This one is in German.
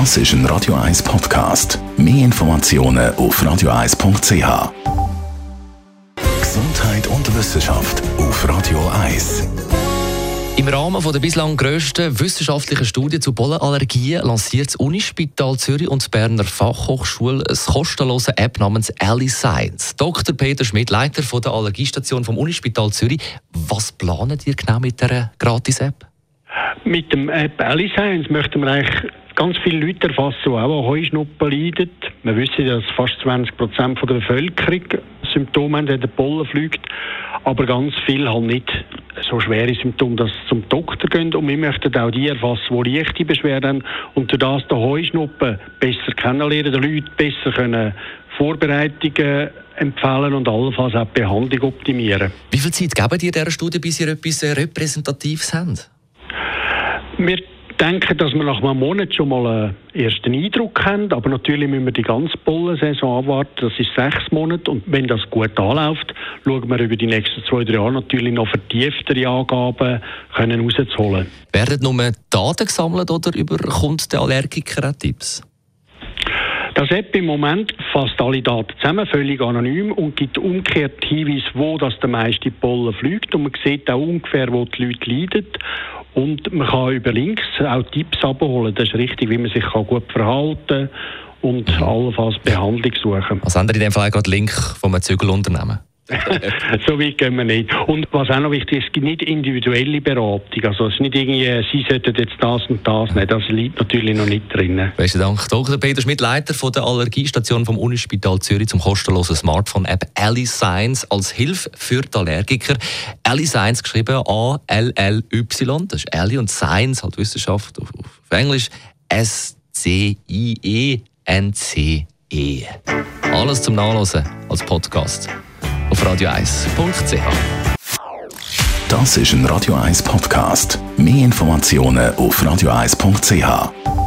Das ist ein Radio 1 Podcast. Mehr Informationen auf radio1.ch. Gesundheit und Wissenschaft auf Radio 1. Im Rahmen der bislang grössten wissenschaftlichen Studie zu Pollenallergien lanciert das Unispital Zürich und die Berner Fachhochschule eine kostenlose App namens Ali Science. Dr. Peter Schmidt, Leiter der Allergiestation vom Unispital Zürich. Was planet ihr genau mit dieser Gratis-App? Mit dem App Ali Science möchten wir eigentlich ganz viele Leute erfassen, die auch an Heuschnuppen leiden. Wir wissen, dass fast 20 Prozent der Bevölkerung Symptome haben, wenn der Pollen fliegt. Aber ganz viele haben nicht so schwere Symptome, dass sie zum Doktor gehen. Und wir möchten auch die erfassen, die leichte Beschwerden haben und durch das die Heuschnuppen besser kennenlernen, die Leute besser können Vorbereitungen empfehlen und allenfalls auch die Behandlung optimieren. Wie viel Zeit geben ihr dieser Studie, bis ihr etwas Repräsentatives habt? Wir denken, dass wir nach einem Monat schon mal einen ersten Eindruck haben. Aber natürlich müssen wir die ganze Pollensaison abwarten. Das ist sechs Monate. Und wenn das gut anläuft, schauen wir über die nächsten zwei, drei Jahre natürlich noch vertieftere Angaben können rauszuholen. Werden nur Daten gesammelt oder überkommt der Allergiker auch Tipps? Das App im Moment fasst alle Daten zusammen, völlig anonym und gibt umgekehrt Hinweise, wo das der meiste Pollen fliegt. Und man sieht auch ungefähr, wo die Leute leiden. Und man kann über Links auch Tipps abholen. Das ist richtig, wie man sich gut verhalten kann und allenfalls Behandlung suchen. Was haben Sie in dem Fall gerade Link vom Zügelunternehmen? So weit gehen wir nicht. Und was auch noch wichtig ist, es gibt nicht individuelle Beratung. Also es ist nicht irgendwie, Sie sollten jetzt das und das nicht. Das liegt natürlich noch nicht drin. Besten Dank. Dr. Peter Schmidt, Leiter von der Allergiestation vom Unispital Zürich zum kostenlosen Smartphone-App Ali Science als Hilfe für die Allergiker. Ali Science geschrieben A-L-L-Y. Das ist Ali und Science, halt Wissenschaft auf, auf Englisch. S-C-I-E-N-C-E. -E. Alles zum Nachlesen als Podcast auf radio1.ch. Das ist ein Radio 1 Podcast. Mehr Informationen auf radio1.ch.